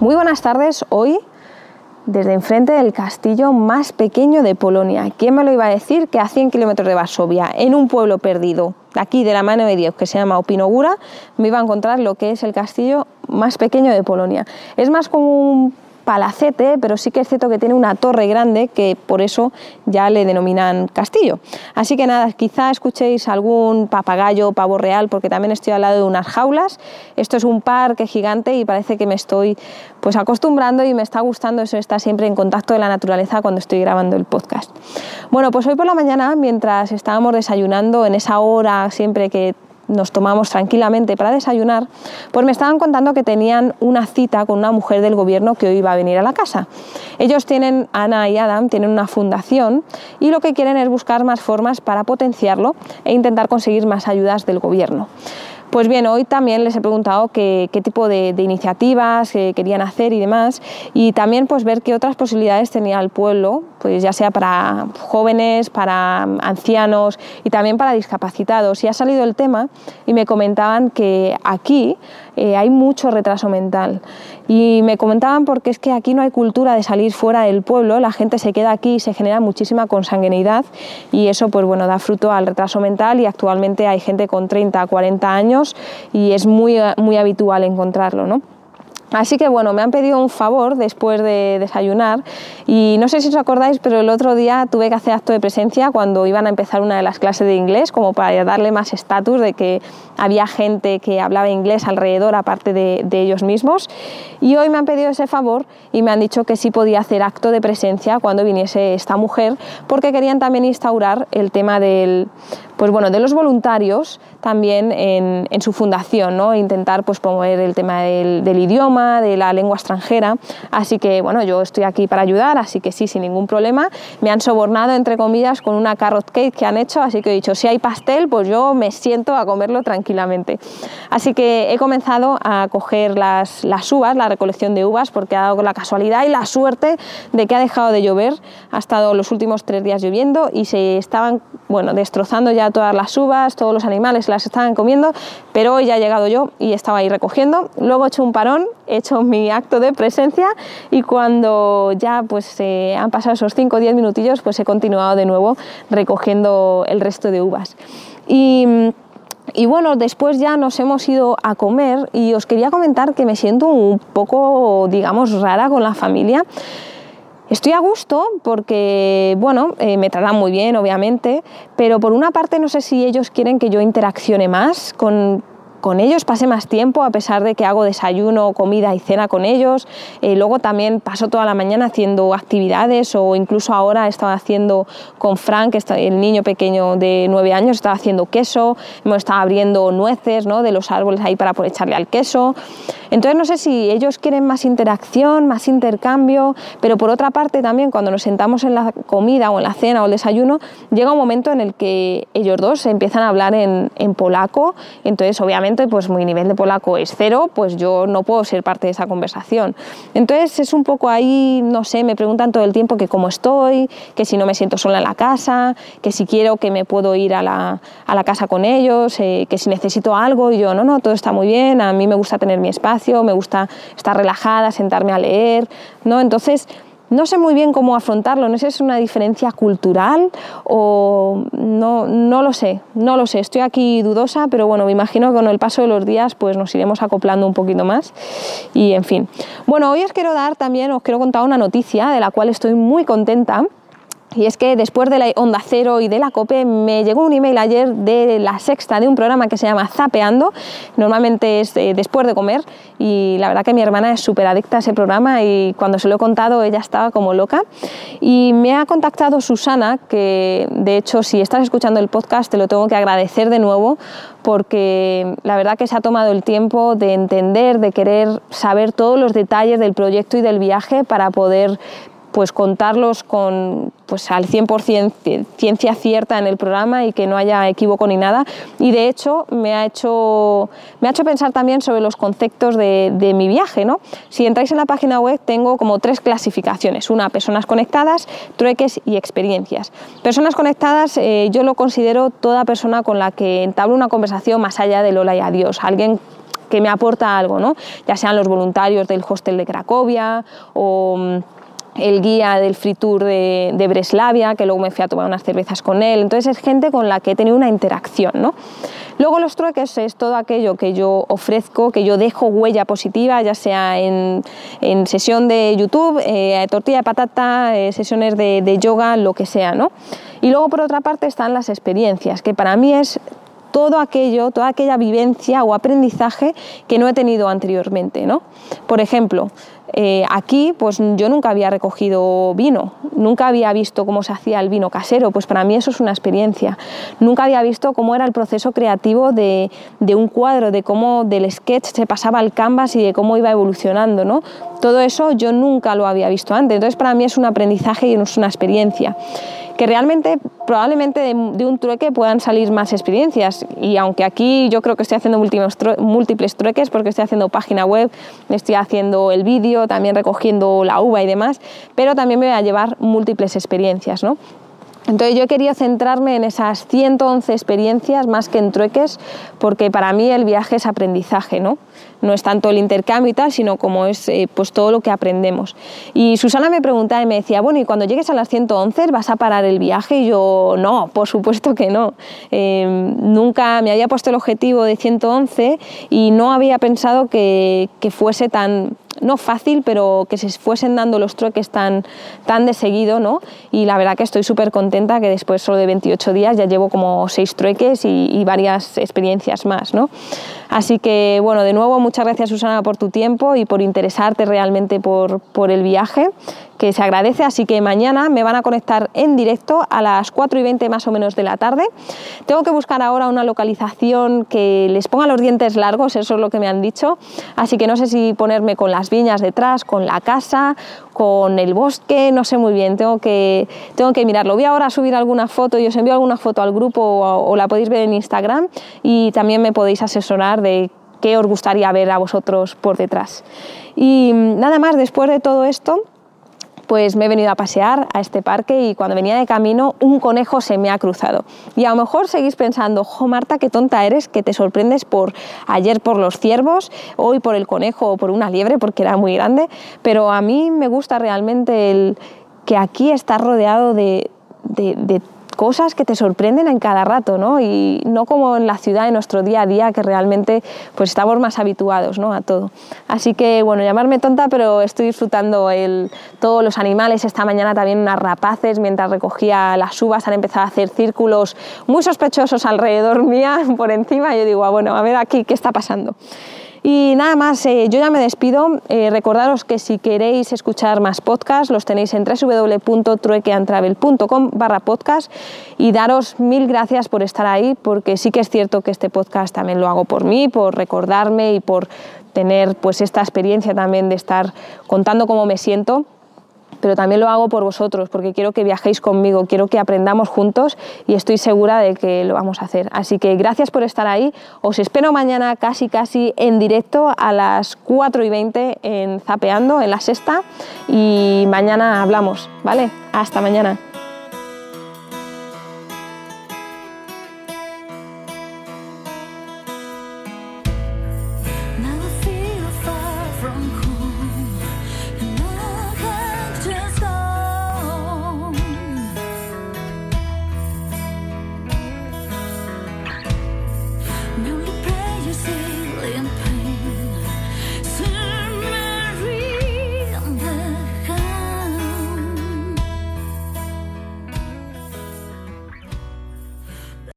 Muy buenas tardes, hoy desde enfrente del castillo más pequeño de Polonia. ¿Quién me lo iba a decir que a 100 kilómetros de Varsovia, en un pueblo perdido, aquí de la mano de Dios, que se llama Opinogura, me iba a encontrar lo que es el castillo más pequeño de Polonia? Es más como un palacete, pero sí que es cierto que tiene una torre grande que por eso ya le denominan castillo. Así que nada, quizá escuchéis algún papagayo, pavo real, porque también estoy al lado de unas jaulas. Esto es un parque gigante y parece que me estoy pues acostumbrando y me está gustando eso, estar siempre en contacto de la naturaleza cuando estoy grabando el podcast. Bueno, pues hoy por la mañana, mientras estábamos desayunando en esa hora siempre que nos tomamos tranquilamente para desayunar, pues me estaban contando que tenían una cita con una mujer del gobierno que hoy iba a venir a la casa. Ellos tienen, Ana y Adam, tienen una fundación y lo que quieren es buscar más formas para potenciarlo e intentar conseguir más ayudas del gobierno. Pues bien, hoy también les he preguntado qué, tipo de, iniciativas eh, querían hacer y demás, y también pues ver qué otras posibilidades tenía el pueblo, pues ya sea para jóvenes, para ancianos y también para discapacitados. Y ha salido el tema y me comentaban que aquí eh, hay mucho retraso mental. Y me comentaban porque es que aquí no hay cultura de salir fuera del pueblo, la gente se queda aquí y se genera muchísima consanguinidad y eso pues bueno da fruto al retraso mental y actualmente hay gente con 30, 40 años y es muy, muy habitual encontrarlo. ¿no? Así que bueno, me han pedido un favor después de desayunar y no sé si os acordáis, pero el otro día tuve que hacer acto de presencia cuando iban a empezar una de las clases de inglés, como para darle más estatus de que había gente que hablaba inglés alrededor aparte de, de, ellos mismos. Y hoy me han pedido ese favor y me han dicho que sí podía hacer acto de presencia cuando viniese esta mujer, porque querían también instaurar el tema del pues bueno, de los voluntarios también en, su fundación, ¿no? intentar pues, promover el tema del, idioma, de la lengua extranjera. Así que bueno, yo estoy aquí para ayudar, así que sí, sin ningún problema. Me han sobornado, entre comillas, con una carrot cake que han hecho, así que he dicho, si hay pastel, pues yo me siento a comerlo tranquilamente. Así que he comenzado a coger las, las uvas, la recolección de uvas, porque ha dado la casualidad y la suerte de que ha dejado de llover. Ha estado los últimos tres días lloviendo y se estaban bueno, destrozando ya todas las uvas, todos los animales las estaban comiendo, pero hoy ya he llegado yo y estaba ahí recogiendo. Luego he hecho un parón, he hecho mi acto de presencia y cuando ya pues han pasado esos 5 o 10 minutillos, pues he continuado de nuevo recogiendo el resto de uvas. Y, y bueno, después ya nos hemos ido a comer y os quería comentar que me siento un poco, digamos, rara con la familia. Estoy a gusto porque, bueno, eh, me tratan muy bien, obviamente, pero por una parte no sé si ellos quieren que yo interaccione más con, con ellos pasé más tiempo, a pesar de que hago desayuno, comida y cena con ellos. Eh, luego también paso toda la mañana haciendo actividades o incluso ahora estaba haciendo con Frank, el niño pequeño de nueve años, estaba haciendo queso, hemos estado abriendo nueces ¿no? de los árboles ahí para poder echarle al queso. Entonces no sé si ellos quieren más interacción, más intercambio, pero por otra parte también cuando nos sentamos en la comida o en la cena o el desayuno, llega un momento en el que ellos dos empiezan a hablar en, en polaco, entonces obviamente pues mi nivel de polaco es cero, pues yo no puedo ser parte de esa conversación. Entonces es un poco ahí, no sé, me preguntan todo el tiempo que cómo estoy, que si no me siento sola en la casa, que si quiero que me puedo ir a la, a la casa con ellos, eh, que si necesito algo, y yo no, no, todo está muy bien, a mí me gusta tener mi espacio, me gusta estar relajada, sentarme a leer, ¿no? Entonces no sé muy bien cómo afrontarlo, no sé si es una diferencia cultural o no, no lo sé, no lo sé, estoy aquí dudosa, pero bueno, me imagino que con el paso de los días pues nos iremos acoplando un poquito más y en fin. Bueno, hoy os quiero dar también, os quiero contar una noticia de la cual estoy muy contenta Y es que después de la Onda Cero y de la COPE me llegó un email ayer de la sexta de un programa que se llama Zapeando. Normalmente es eh, después de comer y la verdad que mi hermana es súper adicta a ese programa y cuando se lo he contado ella estaba como loca. Y me ha contactado Susana, que de hecho si estás escuchando el podcast te lo tengo que agradecer de nuevo porque la verdad que se ha tomado el tiempo de entender, de querer saber todos los detalles del proyecto y del viaje para poder pues contarlos con pues al 100% ciencia cierta en el programa y que no haya equívoco ni nada y de hecho me ha hecho me ha hecho pensar también sobre los conceptos de, de, mi viaje ¿no? si entráis en la página web tengo como tres clasificaciones una personas conectadas trueques y experiencias personas conectadas eh, yo lo considero toda persona con la que entablo una conversación más allá del hola y adiós alguien que me aporta algo, ¿no? ya sean los voluntarios del hostel de Cracovia o el guía del free tour de, Breslavia, que luego me fui a tomar unas cervezas con él. Entonces es gente con la que he tenido una interacción. ¿no? Luego los trueques es todo aquello que yo ofrezco, que yo dejo huella positiva, ya sea en, en sesión de YouTube, eh, tortilla de patata, eh, sesiones de, de, yoga, lo que sea. ¿no? Y luego por otra parte están las experiencias, que para mí es todo aquello, toda aquella vivencia o aprendizaje que no he tenido anteriormente. ¿no? Por ejemplo, eh, aquí pues yo nunca había recogido vino, nunca había visto cómo se hacía el vino casero, pues para mí eso es una experiencia. Nunca había visto cómo era el proceso creativo de, de un cuadro, de cómo del sketch se pasaba al canvas y de cómo iba evolucionando. ¿no? Todo eso yo nunca lo había visto antes, entonces para mí es un aprendizaje y es una experiencia que realmente probablemente de, un trueque puedan salir más experiencias y aunque aquí yo creo que estoy haciendo múltiples trueques porque estoy haciendo página web, estoy haciendo el vídeo, también recogiendo la uva y demás, pero también me voy a llevar múltiples experiencias, ¿no? Entonces yo querido centrarme en esas 111 experiencias más que en trueques, porque para mí el viaje es aprendizaje, ¿no? No es tanto el intercambio y tal, sino como es eh, pues todo lo que aprendemos. Y Susana me preguntaba y me decía, bueno, ¿y cuando llegues a las 111 vas a parar el viaje? Y yo, no, por supuesto que no. Eh, nunca me había puesto el objetivo de 111 y no había pensado que, que fuese tan, no fácil, pero que se fuesen dando los trueques tan, tan de seguido, ¿no? Y la verdad que estoy súper contenta que después solo de 28 días ya llevo como seis trueques y, varias experiencias más, ¿no? Así que, bueno, de nuevo, muchas gracias Susana por tu tiempo y por interesarte realmente por, por el viaje que se agradece, así que mañana me van a conectar en directo a las 4 y 20 más o menos de la tarde. Tengo que buscar ahora una localización que les ponga los dientes largos, eso es lo que me han dicho, así que no sé si ponerme con las viñas detrás, con la casa, con el bosque, no sé muy bien, tengo que, tengo que mirarlo. Voy ahora a subir alguna foto y os envío alguna foto al grupo o, o la podéis ver en Instagram y también me podéis asesorar de qué os gustaría ver a vosotros por detrás. Y nada más, después de todo esto, pues me he venido a pasear a este parque y cuando venía de camino un conejo se me ha cruzado. Y a lo mejor seguís pensando, jo Marta, qué tonta eres, que te sorprendes por ayer por los ciervos, hoy por el conejo o por una liebre porque era muy grande, pero a mí me gusta realmente el que aquí está rodeado de, de, de cosas que te sorprenden en cada rato, ¿no? Y no como en la ciudad, en nuestro día a día, que realmente pues estamos más habituados, ¿no? A todo. Así que, bueno, llamarme tonta, pero estoy disfrutando el, todos los animales. Esta mañana también unas rapaces, mientras recogía las uvas, han empezado a hacer círculos muy sospechosos alrededor mía, por encima. Yo digo, ah, bueno, a ver aquí qué está pasando. Y nada más, eh, yo ya me despido. Eh, recordaros que si queréis escuchar más podcasts, los tenéis en www.truequeantravel.com barra podcast y daros mil gracias por estar ahí, porque sí que es cierto que este podcast también lo hago por mí, por recordarme y por tener pues esta experiencia también de estar contando cómo me siento pero también lo hago por vosotros, porque quiero que viajéis conmigo, quiero que aprendamos juntos y estoy segura de que lo vamos a hacer. Así que gracias por estar ahí, os espero mañana casi casi en directo a las 4 y 20 en Zapeando, en la sexta, y mañana hablamos, ¿vale? Hasta mañana.